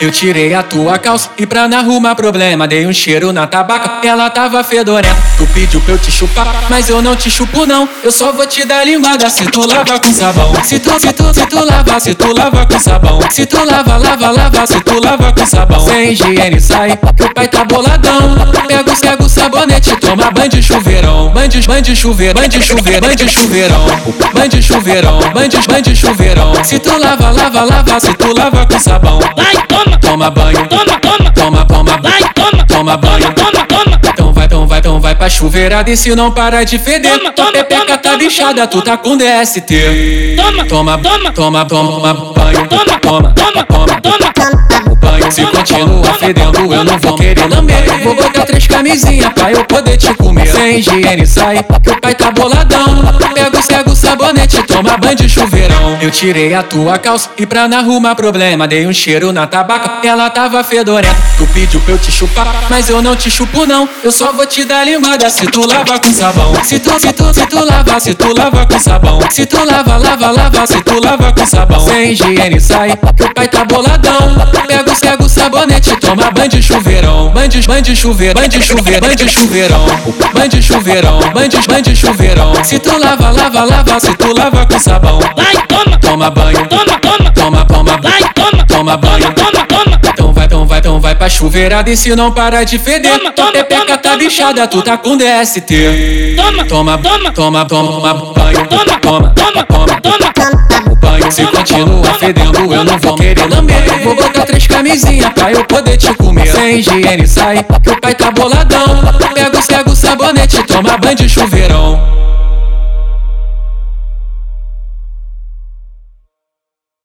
Eu tirei a tua calça e pra não arrumar problema Dei um cheiro na tabaca, ela tava fedorenta. Tu pediu pra eu te chupar, mas eu não te chupo não. Eu só vou te dar linguada se tu lava com sabão. Se tu, se tu, se tu lava, se tu lava com sabão. Se tu lava, lava, lava, se tu lava com sabão. Sem higiene sai, que o pai tá boladão. Pega, pega o sabonete, toma banho de chuveirão. Banho de, banho de chuveiro, banho de chuveiro, banho de chuveirão. Banho de chuveirão, banho de, banho de chuveirão. Se tu lava, lava, lava, se tu lava com sabão. Vai, toma, Toma banho, toma, toma, toma, toma, vai, toma, toma banho. Toma, toma. Então vai, então vai, então vai pra chuveirada e se não para de feder. Toma, Tua pepeca tá bichada, tu tá com DST Toma, Toma, toma, toma, toma banho. Toma, Toma, toma, toma, toma. o banho Se continua fedendo eu não vou querer lamber. Vou botar três camisinhas pra eu poder te comer. Sem higiene sai, que o pai tá boladão. Pega, o sabonete, toma banho de chuveirão. Eu tirei a tua calça e pra não arrumar problema Dei um cheiro na tabaca, ela tava fedorenta Tu pediu pra eu te chupar, mas eu não te chupo não. Eu só vou te dar linguada se tu lava com sabão. Se tu, se tu, se tu lava, se tu lava com sabão. Se tu lava, lava, lava, se tu lava com sabão. Sem higiene sai, que o pai tá boladão. Pega, o sabonete, toma banho de chuveirão. Banho de, banho de chuveiro, banho de chuveiro, banho de chuveirão. Banho de chuveirão, banho de, banho de chuveirão. Se tu lava, lava, lava, se tu lava com sabão. Vai, toma, Toma banho, toma, toma, toma, toma, vai, toma, toma banho. Toma, toma. então vai, então vai, então vai pra chuveirada e se não para de feder. Toma, Tua pepeca tá bichada, tu tá com DST Toma, Toma, toma, toma, toma banho. Toma, Toma, toma, toma, toma. o banho. Se continua fedendo eu não vou querer lamber. Vou botar três camisinhas pra eu poder te comer Higiene sai, que o pai tá boladão. Pega, o sabonete, toma banho de chuveirão